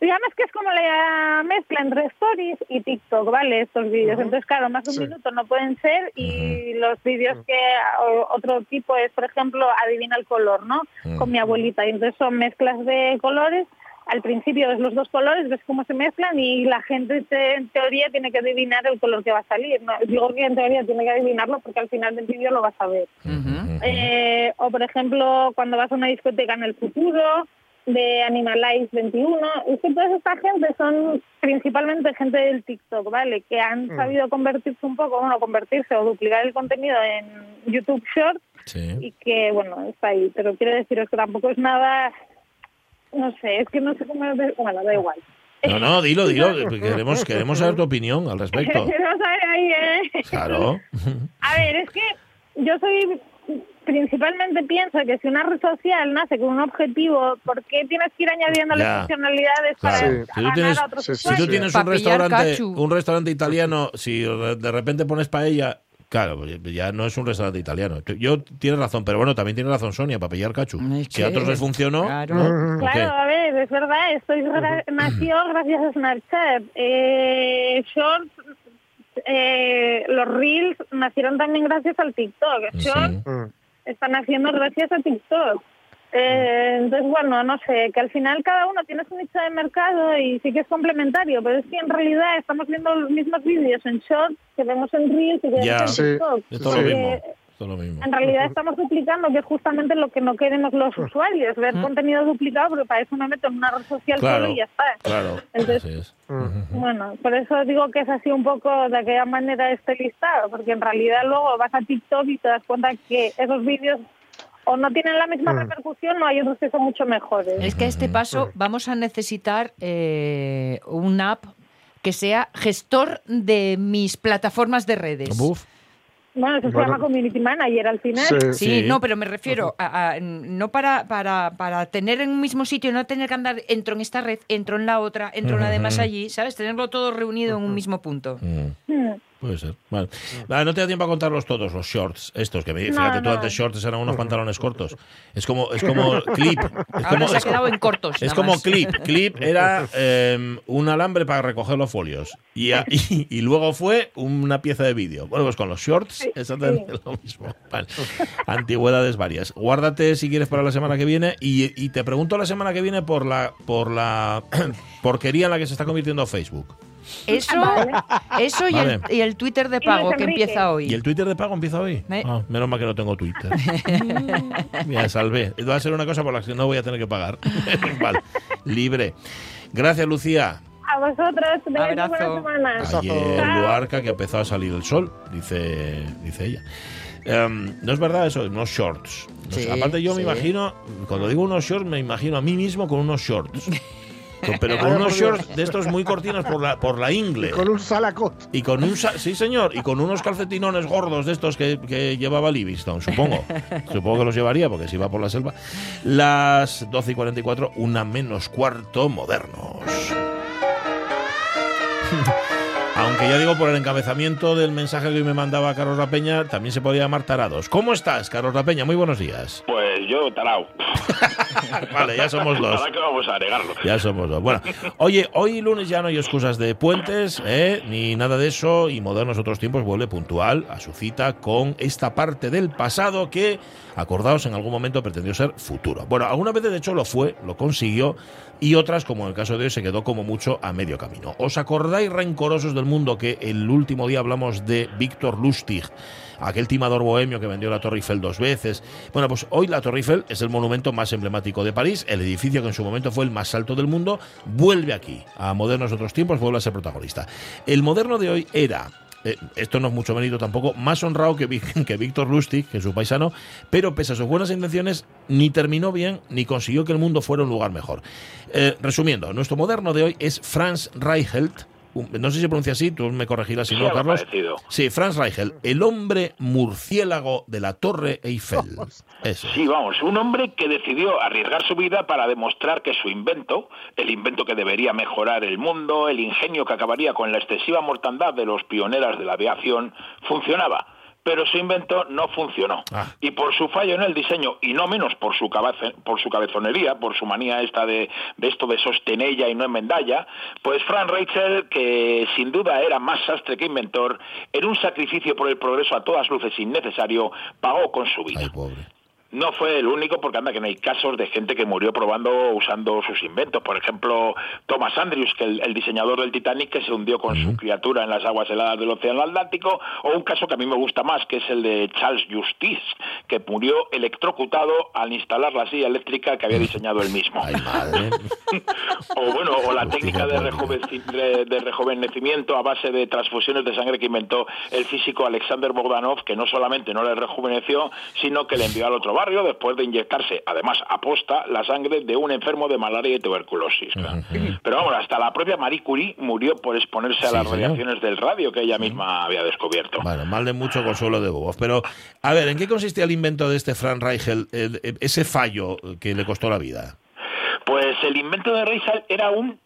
digamos que es como la mezcla entre stories y TikTok, ¿vale? Estos vídeos. Entonces, claro, más de un Sí. minuto no pueden ser y los vídeos que o- otro tipo es, por ejemplo, adivina el color, ¿no? Con mi abuelita. Y entonces son mezclas de colores. Al principio ves los dos colores, ves cómo se mezclan y la gente te- en teoría tiene que adivinar el color que va a salir. ¿no? Digo que en teoría tiene que adivinarlo porque al final del vídeo lo vas a ver. Eh, o por ejemplo, cuando vas a una discoteca en el futuro, de Animalize 21. Es que toda esta gente son principalmente gente del TikTok, ¿vale? Que han sabido convertirse un poco, bueno, convertirse o duplicar el contenido en YouTube Short Sí. y que, bueno, está ahí. Pero quiero deciros que tampoco es nada, no sé, es que no sé cómo... Bueno, da igual. No, no, dilo, dilo. que Queremos, queremos saber tu opinión al respecto. Queremos saber ahí, ¿eh? Claro. A ver, es que yo soy principalmente pienso que si una red social nace con un objetivo, ¿por qué tienes que ir añadiendo Ya. funcionalidades para. Sí. Si tú ganar tienes, a otros sí, sí, si tú tienes un restaurante, cachu. un restaurante italiano, si de repente pones paella, claro, pues ya no es un restaurante italiano. Yo tienes razón, pero bueno, también tiene razón Sonia para pillar cachu. Es Si a que- otros les funcionó, Claro. a ver, es verdad, esto es gra- nació gracias a Snapchat. Eh, Shorts, eh, los Reels nacieron también gracias al TikTok. Sí. Shorts Mm. están haciendo gracias a TikTok. Eh, entonces, bueno, no sé, que al final cada uno tiene su nicho de mercado y sí que es complementario, pero es que en realidad estamos viendo los mismos vídeos en Shorts que vemos en Reels y que vemos Sí. en TikTok. Es todo Sí. lo mismo. es todo lo mismo. en realidad estamos duplicando, que es justamente lo que no queremos los usuarios, ver contenido duplicado, porque para eso me meto en una red social Claro. solo y ya está. Claro. Entonces- así es. Bueno, por eso digo que es así un poco de aquella manera este listado, porque en realidad luego vas a TikTok y te das cuenta que esos vídeos o no tienen la misma repercusión o hay otros que son mucho mejores. Es que a este paso vamos a necesitar eh, una app que sea gestor de mis plataformas de redes. Buf. Bueno, eso se Bueno. llama community manager al final. Sí. Sí, Sí. no, pero me refiero a, a- no para, para, para tener en un mismo sitio, no tener que andar, entro en esta red, entro en la otra, entro en la de más allí, ¿sabes? Tenerlo todo reunido en un mismo punto. Mm. Puede ser. Vale. No te da tiempo a contarlos todos, los shorts, estos, que me No, fíjate tú antes shorts eran unos pantalones cortos. Es como, es como clip. Es Ahora como, se ha como- quedado en cortos. es como más. clip. Clip era eh, un alambre para recoger los folios. Y, a- y, y luego fue una pieza de vídeo. Bueno, pues con los shorts exactamente lo mismo. Vale. Antigüedades varias. Guárdate si quieres para la semana que viene. Y, y te pregunto la semana que viene por la, por la porquería en la que se está convirtiendo Facebook. Eso, Vale. eso y, Vale. el, y el Twitter de pago que empieza hoy. ¿Y el Twitter de pago empieza hoy? Eh. Ah, menos mal que no tengo Twitter. Mira, salvé. Va a ser una cosa por la que no voy a tener que pagar. vale. Libre. Gracias, Lucía. A vosotros, tengáis Abrazo. buena semana. Ayer Luarca que empezó a salir el sol, dice, dice ella. Em, no es verdad eso, unos shorts. Sí, aparte yo me imagino, cuando digo unos shorts, me imagino a mí mismo con unos shorts. Pero con unos shorts de estos muy cortinos por la, por la ingle. Con un salacot. Y con un sí señor, y con unos calcetinones gordos de estos que, que llevaba Livingstone, supongo. supongo que los llevaría porque si va por la selva. Las 12 y 44, una menos cuarto modernos. Aunque ya digo, por el encabezamiento del mensaje que hoy me mandaba Carlos Rapeña, también se podría llamar tarados. ¿Cómo estás, Carlos Rapeña? Muy buenos días. Pues yo, tarao. Vale, ya somos dos. ¿Para qué vamos a agregarlo? Ya somos dos. Bueno, oye, hoy lunes ya no hay excusas de puentes, ¿eh? ni nada de eso, y Modernos Otros Tiempos vuelve puntual a su cita con esta parte del pasado que, acordaos, en algún momento pretendió ser futuro. Bueno, algunas veces de hecho lo fue, lo consiguió, y otras, como en el caso de hoy, se quedó como mucho a medio camino. ¿Os acordáis, rencorosos del mundo, que el último día hablamos de Víctor Lustig? aquel timador bohemio que vendió la Torre Eiffel dos veces. Bueno, pues hoy la Torre Eiffel es el monumento más emblemático de París, el edificio que en su momento fue el más alto del mundo, vuelve aquí, a modernos otros tiempos, vuelve a ser protagonista. El moderno de hoy era eh, esto no es mucho mérito tampoco, más honrado que, Víctor Lustig, que es su paisano, pero pese a sus buenas intenciones, ni terminó bien ni consiguió que el mundo fuera un lugar mejor. Eh, resumiendo, nuestro moderno de hoy es Franz Reichelt, no sé si se pronuncia así, tú me corregirás si Sí, no, Carlos. parecido. Sí, Franz Reichelt, el hombre murciélago de la Torre Eiffel. Ese. Sí, vamos, un hombre que decidió arriesgar su vida para demostrar que su invento, el invento que debería mejorar el mundo, el ingenio que acabaría con la excesiva mortandad de los pioneros de la aviación, funcionaba. Pero su invento no funcionó. Ah. Y por su fallo en el diseño, y no menos por su, cabace- por su cabezonería, por su manía esta de, de esto de sostenella y no enmendalla, pues Frank Rachel, que sin duda era más sastre que inventor, en un sacrificio por el progreso a todas luces innecesario, pagó con su vida. Ay, pobre. No fue el único, porque anda que no hay casos de gente que murió probando usando sus inventos. Por ejemplo, Thomas Andrews, que el, el diseñador del Titanic, que se hundió con su criatura en las aguas heladas del Océano Atlántico, o un caso que a mí me gusta más, que es el de Charles Justice, que murió electrocutado al instalar la silla eléctrica que había diseñado él mismo. Ay, madre. O bueno, o la técnica de, de- de rejuvenecimiento a base de transfusiones de sangre que inventó el físico Alexander Bogdanov, que no solamente no le rejuveneció, sino que le envió al otro barrio después de inyectarse, además aposta, la sangre de un enfermo de malaria y tuberculosis. Pero vamos, hasta la propia Marie Curie murió por exponerse a Sí, las radiaciones del radio que ella misma había descubierto. Bueno, mal de mucho consuelo de bobos. Pero, a ver, ¿en qué consistía el invento de este Frank Reichel, el- el- ese fallo que le costó la vida? Pues el invento de Reisal era un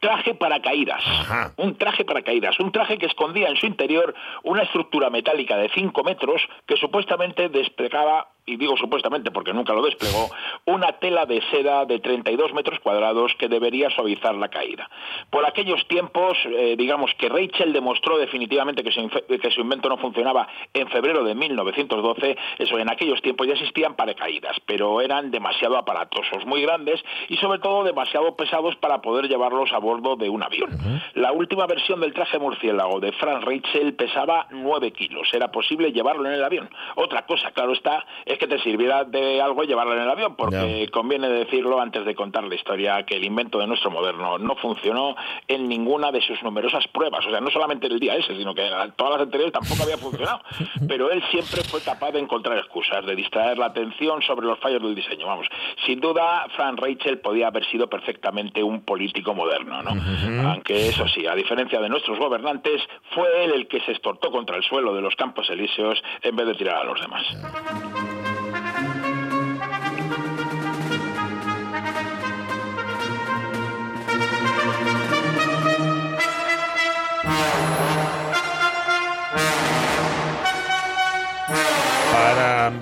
traje para caídas. Ajá. Un traje para caídas. Un traje que escondía en su interior una estructura metálica de 5 metros que supuestamente desplegaba, y digo supuestamente porque nunca lo desplegó, una tela de seda de 32 metros cuadrados que debería suavizar la caída. Por aquellos tiempos, eh, digamos que Rachel demostró definitivamente que su, infe- que su invento no funcionaba en febrero de 1912. Eso, en aquellos tiempos ya existían paracaídas, pero eran demasiado aparatosos, muy grandes y sobre todo demasiado pesados para poder llevarlos a bordo de un avión. La última versión del traje murciélago de Frank Rachel pesaba 9 kilos. Era posible llevarlo en el avión. Otra cosa, claro está, es que te sirviera de algo llevarla en el avión, porque conviene decirlo antes de contar la historia que el invento de nuestro moderno no funcionó en ninguna de sus numerosas pruebas. O sea, no solamente el día ese, sino que todas las anteriores tampoco había funcionado. Pero él siempre fue capaz de encontrar excusas, de distraer la atención sobre los fallos del diseño. Vamos, sin duda, Frank Rachel podía haber sido perfectamente un político moderno, ¿no? Aunque eso sí, a diferencia de nuestros gobernantes, fue él el que se estortó contra el suelo de los campos elíseos en vez de tirar a los demás.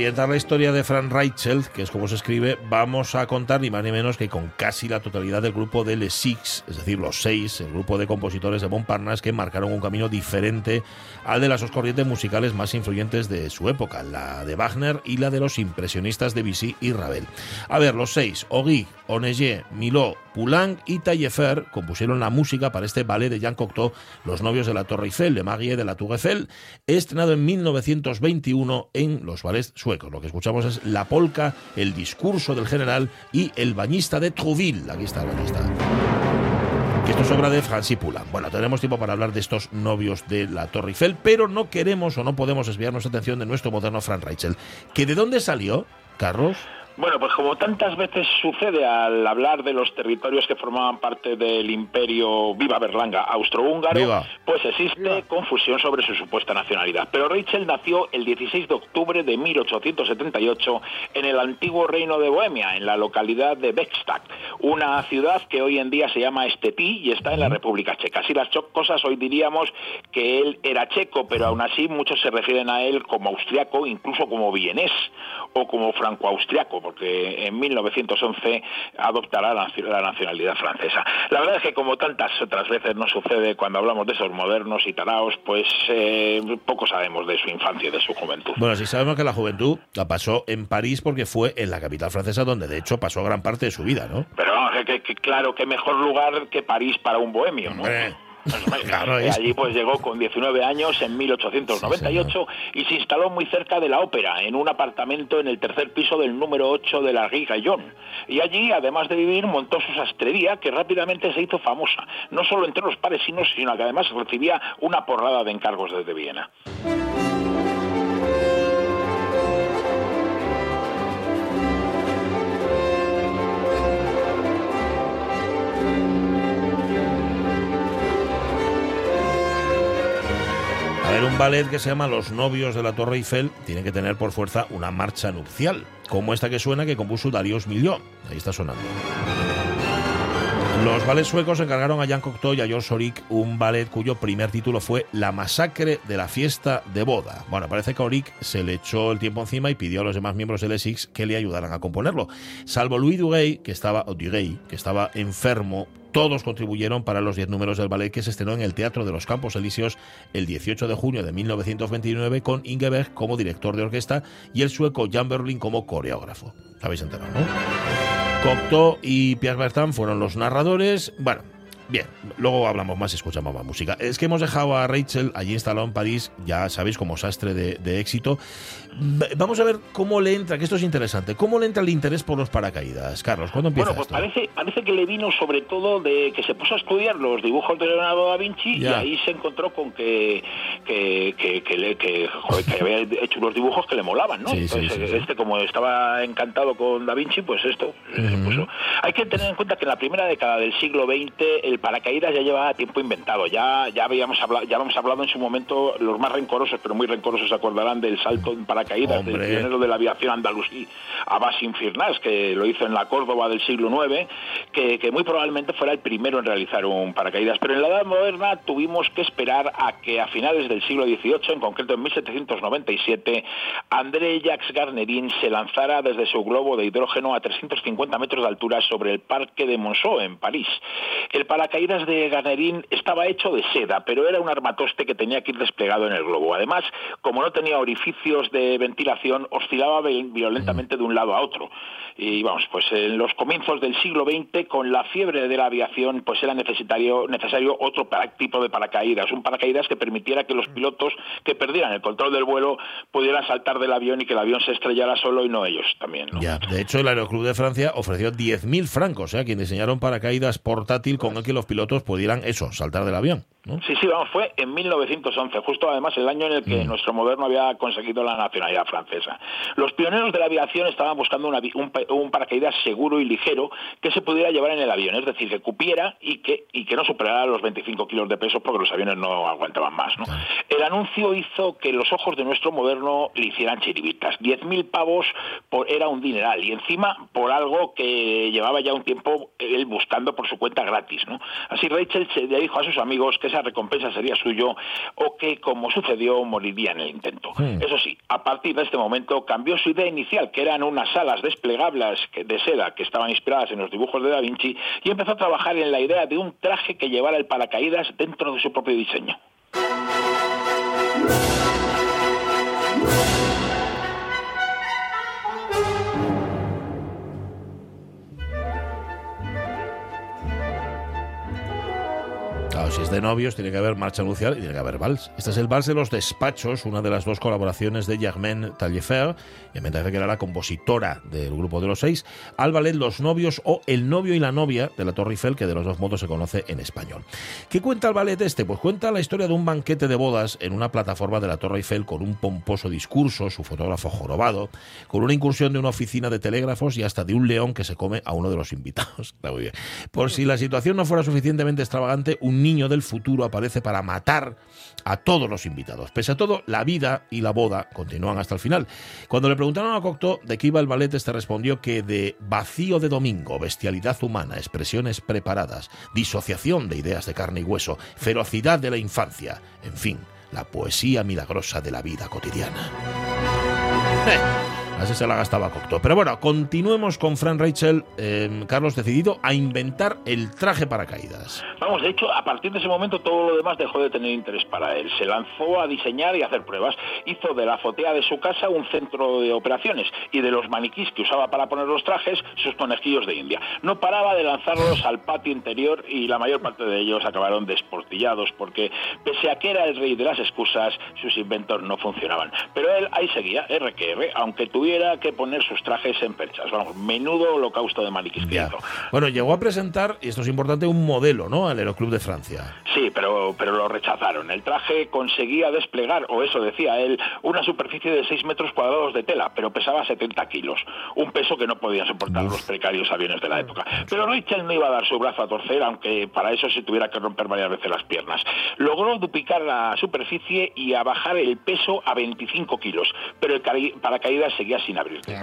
Ambientar la historia de Frank Reichelt, que es como se escribe, vamos a contar ni más ni menos que con casi la totalidad del grupo de Les Six, es decir, los seis, el grupo de compositores de Montparnasse que marcaron un camino diferente al de las dos corrientes musicales más influyentes de su época, la de Wagner y la de los impresionistas de Bizet y Ravel. A ver, los seis, Ogui, Onegé, Milot, Poulenc y Taillefer compusieron la música para este ballet de Jean Cocteau, Los novios de la Torre Eiffel, de Magie de la Tour Eiffel, estrenado en 1921 en los ballets suecos. Lo que escuchamos es la polca, el discurso del general y el bañista de Trouville. Aquí está el bañista. Esto es obra de Francis Poulenc. Bueno, tenemos tiempo para hablar de estos novios de la Torre Eiffel, pero no queremos o no podemos desviar nuestra atención de nuestro moderno Frank Reichel. ¿Que de dónde salió, Carlos? Bueno, pues como tantas veces sucede al hablar de los territorios que formaban parte del imperio Viva Berlanga austrohúngaro, pues existe confusión sobre su supuesta nacionalidad. Pero Rachel nació el 16 de octubre de 1878 en el antiguo reino de Bohemia, en la localidad de Beckstadt, una ciudad que hoy en día se llama Estetí y está en la República Checa. Así las cosas hoy diríamos que él era checo, pero aún así muchos se refieren a él como austriaco, incluso como vienés o como franco-austriaco porque en 1911 adoptará la, nacionalidad francesa. La verdad es que como tantas otras veces nos sucede cuando hablamos de esos modernos y taraos, pues eh, poco sabemos de su infancia y de su juventud. Bueno, sí sabemos que la juventud la pasó en París porque fue en la capital francesa donde de hecho pasó gran parte de su vida, ¿no? Pero que, claro, qué mejor lugar que París para un bohemio, ¿no? Allí pues llegó con 19 años en 1898 y se instaló muy cerca de la ópera, en un apartamento en el tercer piso del número 8 de la Rue Gallon. Y allí, además de vivir, montó su sastrería que rápidamente se hizo famosa, no solo entre los parisinos, sino que además recibía una porrada de encargos desde Viena. Un ballet que se llama Los novios de la Torre Eiffel tiene que tener por fuerza una marcha nupcial, como esta que suena que compuso Darius Milhaud. Ahí está sonando. Los ballets suecos encargaron a Jan Cocteau y a George Auric un ballet cuyo primer título fue La masacre de la fiesta de boda. Bueno, parece que Auric se le echó el tiempo encima y pidió a los demás miembros del Essex que le ayudaran a componerlo. Salvo Louis Duguay, que estaba, Duguay, que estaba enfermo todos contribuyeron para los 10 números del ballet que se estrenó en el Teatro de los Campos Elíseos el 18 de junio de 1929 con Ingeberg como director de orquesta y el sueco Jan Berlin como coreógrafo. ¿Habéis enterado, no? Cocteau y Pierre Bertin fueron los narradores. Bueno, Bien, luego hablamos más y escuchamos más música. Es que hemos dejado a Rachel allí instalado en París, ya sabéis, como sastre de, éxito. Vamos a ver cómo le entra, que esto es interesante, cómo le entra el interés por los paracaídas. Carlos, ¿cuándo empieza Bueno, pues Parece, parece que le vino sobre todo de que se puso a estudiar los dibujos de Leonardo da Vinci y ahí se encontró con que, que, que, había hecho unos dibujos que le molaban, ¿no? Entonces, este como estaba encantado con da Vinci, pues esto se puso. Hay que tener en cuenta que en la primera década del siglo XX el paracaídas ya llevaba tiempo inventado. Ya, ya habíamos hablado, ya habíamos hablado en su momento, los más rencorosos, pero muy rencorosos se acordarán del salto en paracaídas del pionero de la aviación andalusí, Abbas Infirnas, que lo hizo en la Córdoba del siglo IX, que, que muy probablemente fuera el primero en realizar un paracaídas. Pero en la Edad Moderna tuvimos que esperar a que a finales del siglo XVIII, en concreto en 1797, André Jacques Garnerin se lanzara desde su globo de hidrógeno a 350 metros de altura sobre el Parque de Monceau, en París. El paracaídas de Ganerín estaba hecho de seda, pero era un armatoste que tenía que ir desplegado en el globo. Además, como no tenía orificios de ventilación, oscilaba violentamente de un lado a otro. Y vamos, pues en los comienzos del siglo XX, con la fiebre de la aviación, pues era necesario, necesario otro tipo de paracaídas, un paracaídas que permitiera que los pilotos que perdieran el control del vuelo pudieran saltar del avión y que el avión se estrellara solo y no ellos también. Ya, de hecho, el Aeroclub de Francia ofreció 10.000 francos ¿eh? a quien diseñaron paracaídas portátil con el que los pilotos pudieran, eso, saltar del avión. Sí, sí, vamos, fue en 1911, justo además el año en el que mm. nuestro moderno había conseguido la nacionalidad francesa. Los pioneros de la aviación estaban buscando un, paracaídas seguro y ligero que se pudiera llevar en el avión, es decir, que cupiera y que, y que no superara los 25 kilos de peso porque los aviones no aguantaban más. ¿no? El anuncio hizo que los ojos de nuestro moderno le hicieran chiribitas. 10.000 pavos por, era un dineral y encima por algo que llevaba ya un tiempo él buscando por su cuenta gratis. ¿no? Así Rachel se le dijo a sus amigos que esa recompensa sería suyo o que, como sucedió, moriría en el intento. Eso sí, a partir de este momento cambió su idea inicial, que eran unas alas desplegables de seda que estaban inspiradas en los dibujos de Da Vinci, y empezó a trabajar en la idea de un traje que llevara el paracaídas dentro de su propio diseño. De novios, tiene que haber marcha nupcial y tiene que haber vals. Este es el vals de los despachos, una de las dos colaboraciones de Germaine Taillefer, y me parece que era la compositora del grupo de los seis, al ballet Los novios o El novio y la novia de la Torre Eiffel, que de los dos modos se conoce en español. ¿Qué cuenta el ballet este? Pues cuenta la historia de un banquete de bodas en una plataforma de la Torre Eiffel con un pomposo discurso, su fotógrafo jorobado, con una incursión de una oficina de telégrafos y hasta de un león que se come a uno de los invitados. Está muy bien. Por si la situación no fuera suficientemente extravagante, un niño del futuro aparece para matar a todos los invitados. Pese a todo, la vida y la boda continúan hasta el final. Cuando le preguntaron a Cocteau de qué iba el ballet, este respondió que de vacío de domingo, bestialidad humana, expresiones preparadas, disociación de ideas de carne y hueso, ferocidad de la infancia, en fin, la poesía milagrosa de la vida cotidiana. Así se la gastaba Cocteau. Pero bueno, continuemos con Fran Rachel, em, Carlos, decidido a inventar el traje paracaídas. Vamos, de hecho, a partir de ese momento todo lo demás dejó de tener interés para él. Se lanzó a diseñar y hacer pruebas. Hizo de la azotea de su casa un centro de operaciones y de los maniquís que usaba para poner los trajes, sus conejillos de India. No paraba de lanzarlos al patio interior y la mayor parte de ellos acabaron desportillados porque, pese a que era el rey de las excusas, sus inventos no funcionaban. Pero él ahí seguía, RQR, aunque tuviera que poner sus trajes en perchas. Vamos, menudo holocausto de maniquís Bueno, llegó a presentar, y esto es importante, un modelo, ¿no? Al Aeroclub de Francia. Sí, pero, pero lo rechazaron. El traje conseguía desplegar, o eso decía él, una superficie de 6 metros cuadrados de tela, pero pesaba 70 kilos. Un peso que no podían soportar los precarios aviones de la época. Pero Rachel no iba a dar su brazo a torcer, aunque para eso se tuviera que romper varias veces las piernas. Logró duplicar la superficie y a bajar el peso a 25 kilos, pero el paracaídas seguía sin abrirse.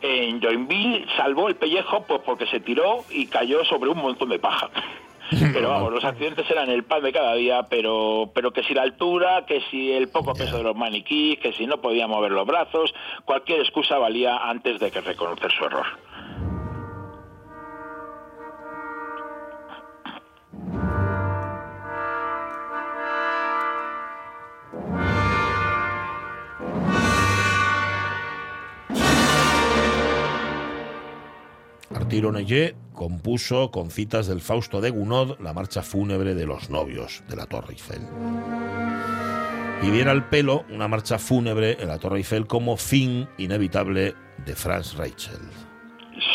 En Joinville salvó el pellejo pues, porque se tiró y cayó sobre un montón de paja. Pero vamos, los accidentes eran el pan de cada día, pero, pero que si la altura, que si el poco peso de los maniquíes, que si no podía mover los brazos, cualquier excusa valía antes de que reconocer su error. Arturo compuso con citas del Fausto de Gounod la marcha fúnebre de los novios de la Torre Eiffel. Y viene al pelo una marcha fúnebre en la Torre Eiffel como fin inevitable de Franz Rachel.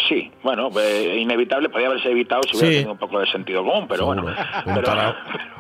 Sí, bueno, eh, inevitable, podría haberse evitado si hubiera tenido un poco de sentido común, pero bueno.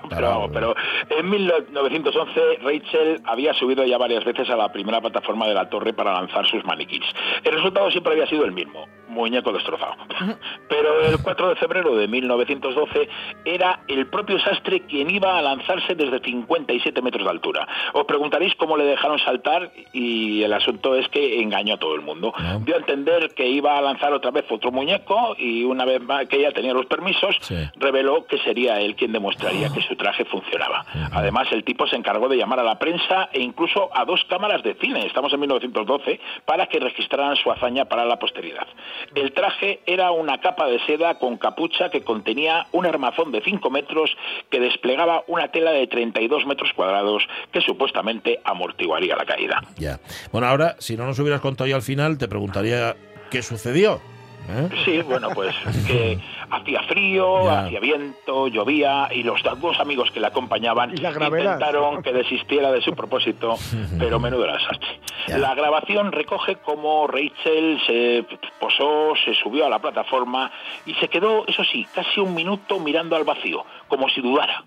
Pero, pero, en 1911 Rachel había subido ya varias veces a la primera plataforma de la torre para lanzar sus maniquís. El resultado siempre había sido el mismo, muñeco destrozado. Pero el 4 de febrero de 1912 era el propio sastre quien iba a lanzarse desde 57 metros de altura. Os preguntaréis cómo le dejaron saltar y el asunto es que engañó a todo el mundo. Dio a entender que iba a lanzar otra vez otro muñeco y una vez más que ella tenía los permisos, Sí. reveló que sería él quien demostraría que su traje funcionaba. Además, el tipo se encargó de llamar a la prensa e incluso a dos cámaras de cine, estamos en 1912, para que registraran su hazaña para la posteridad. El traje era una capa de seda con capucha que contenía un armazón de 5 metros que desplegaba una tela de 32 metros cuadrados que supuestamente amortiguaría la caída. Ya. Bueno, ahora, si no nos hubieras contado ya al final, te preguntaría qué sucedió. ¿Eh? Sí, bueno, pues que hacía frío, Ya. hacía viento, llovía y los dos amigos que acompañaban Y la gravedad. intentaron que desistiera de su propósito, pero menudo desastre. Ya. La grabación recoge cómo Rachel se posó, se subió a la plataforma y se quedó, eso sí, casi un minuto mirando al vacío, como si dudara,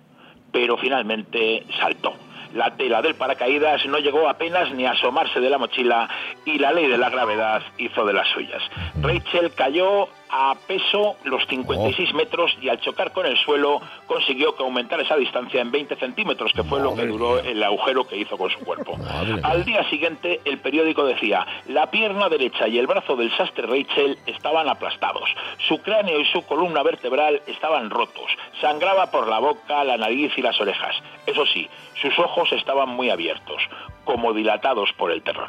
pero finalmente saltó. La tela del paracaídas no llegó apenas ni a asomarse de la mochila y la ley de la gravedad hizo de las suyas. Rachel cayó a peso los 56 metros y al chocar con el suelo consiguió que aumentara esa distancia en 20 centímetros, que fue lo que duró mía. el agujero que hizo con su cuerpo. Madre. Al día siguiente, el periódico decía, la pierna derecha y el brazo del sastre Rachel estaban aplastados, su cráneo y su columna vertebral estaban rotos, sangraba por la boca, la nariz y las orejas. Eso sí, sus ojos estaban muy abiertos, como dilatados por el terror.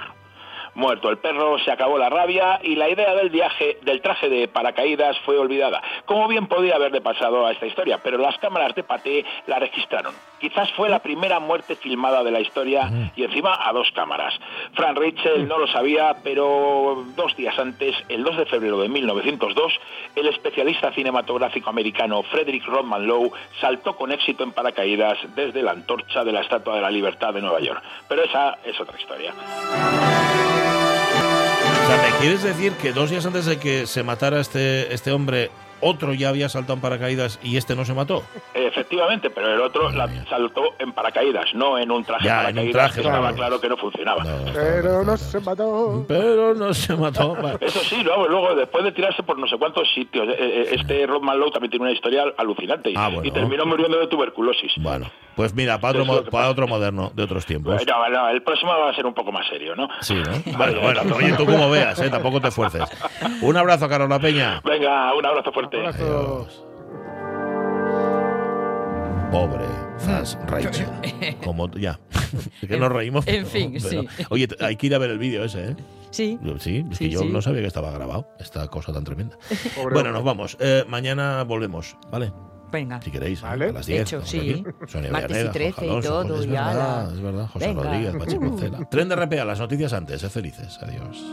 Muerto el perro, se acabó la rabia y la idea del viaje del traje de paracaídas fue olvidada. Como bien podía haberle pasado a esta historia, pero las cámaras de Paté la registraron. Quizás fue la primera muerte filmada de la historia y encima a dos cámaras. Fran Rachel no lo sabía, pero dos días antes, el 2 de febrero de 1902, el especialista cinematográfico americano Frederick Rodman Lowe saltó con éxito en paracaídas desde la antorcha de la Estatua de la Libertad de Nueva York. Pero esa es otra historia. O sea, ¿me quieres decir que dos días antes de que se matara este, este hombre, otro ya había saltado en paracaídas y este no se mató? Efectivamente, pero el otro la saltó en paracaídas, no en un traje Ya, de en un paracaídas traje, que estaba claro. que no funcionaba. No, Pero no se mató. Pero no se mató. Vale. Eso sí, luego, luego, después de tirarse por no sé cuántos sitios, eh, eh, este Rodman Lowe también tiene una historia alucinante y, Ah, bueno. y terminó muriendo de tuberculosis. Bueno, pues mira, para otro, Eso es lo mo- que para pasa. otro moderno de otros tiempos. No, no, el próximo va a ser un poco más serio, ¿no? Sí, ¿no? Bueno, bueno, oye, tú como veas, ¿eh? tampoco te esfuerces. Un abrazo, Carola Peña. Venga, un abrazo fuerte. Abrazo. Adiós. Pobre Faz Rachel. Como ya. Es que nos reímos. En fin, pero- sí. Oye, hay que ir a ver el vídeo ese, ¿eh? Sí. Sí, es que Sí, yo sí. no sabía que estaba grabado. Esta cosa tan tremenda. Pobre bueno, hombre. nos vamos. Eh, mañana volvemos, ¿vale? Venga. Si queréis, ¿eh? Vale. a las De 10. hecho, sí. Sonia Martes y Villaneda, 13 Jorge y todo, Es y verdad, ala. es verdad. José Venga. Rodríguez, Pachi. Tren de RPA, las noticias antes. Sé felices. Adiós.